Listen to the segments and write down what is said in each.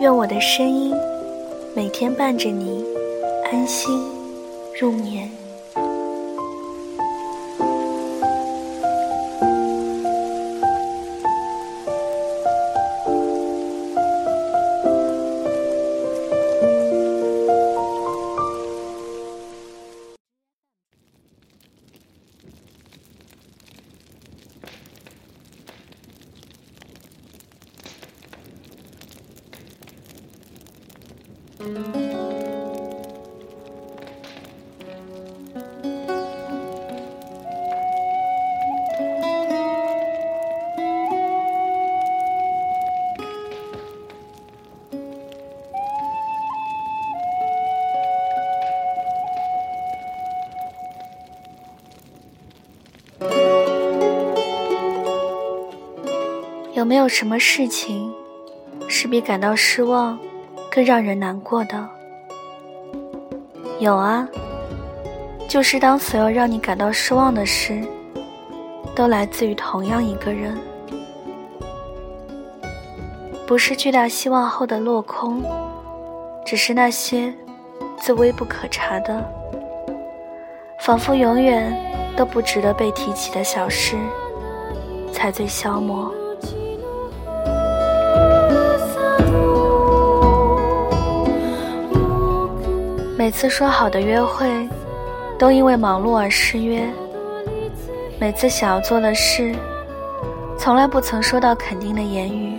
愿我的声音每天伴着你安心入眠。有没有什么事情是比感到失望更让人难过的？有啊，就是当所有让你感到失望的事都来自于同样一个人，不是巨大希望后的落空，只是那些最微不可察的，仿佛永远都不值得被提起的小事，才最消磨。每次说好的约会，都因为忙碌而失约；每次想要做的事，从来不曾收到肯定的言语，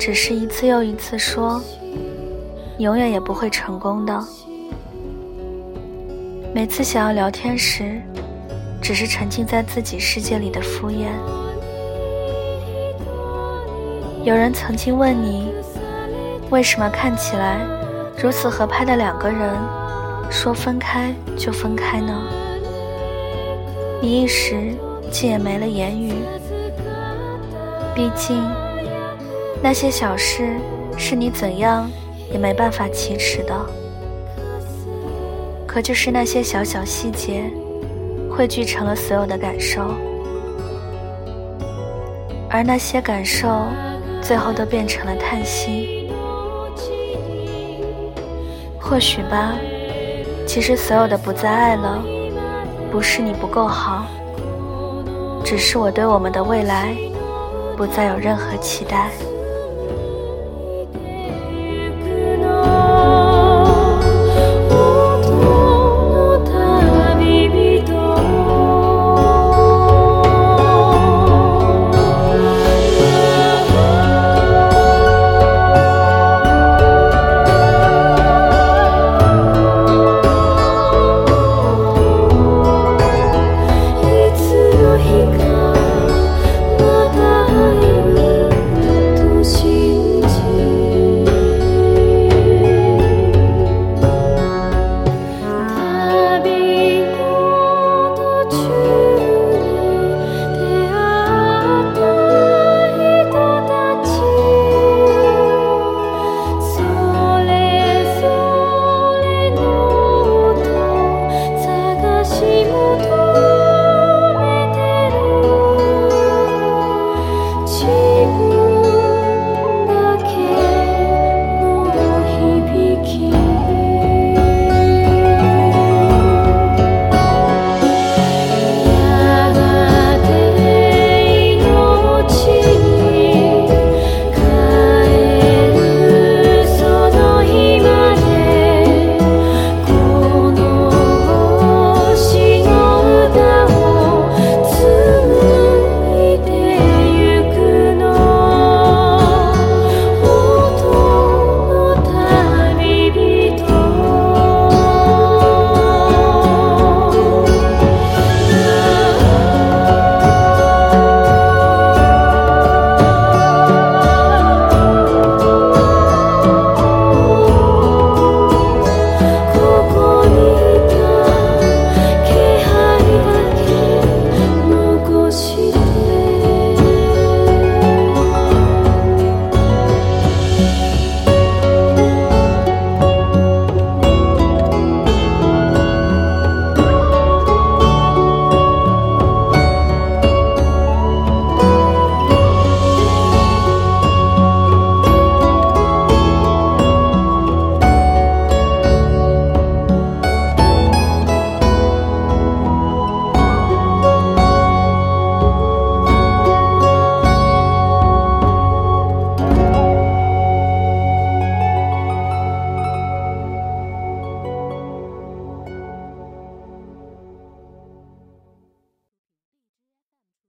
只是一次又一次说，永远也不会成功的。每次想要聊天时，只是沉浸在自己世界里的敷衍。有人曾经问你，为什么看起来？如此合拍的两个人，说分开就分开呢？你一时竟也没了言语。毕竟，那些小事是你怎样也没办法启齿的。可就是那些小小细节，汇聚成了所有的感受，而那些感受，最后都变成了叹息。或许吧，其实所有的不再爱了，不是你不够好，只是我对我们的未来不再有任何期待。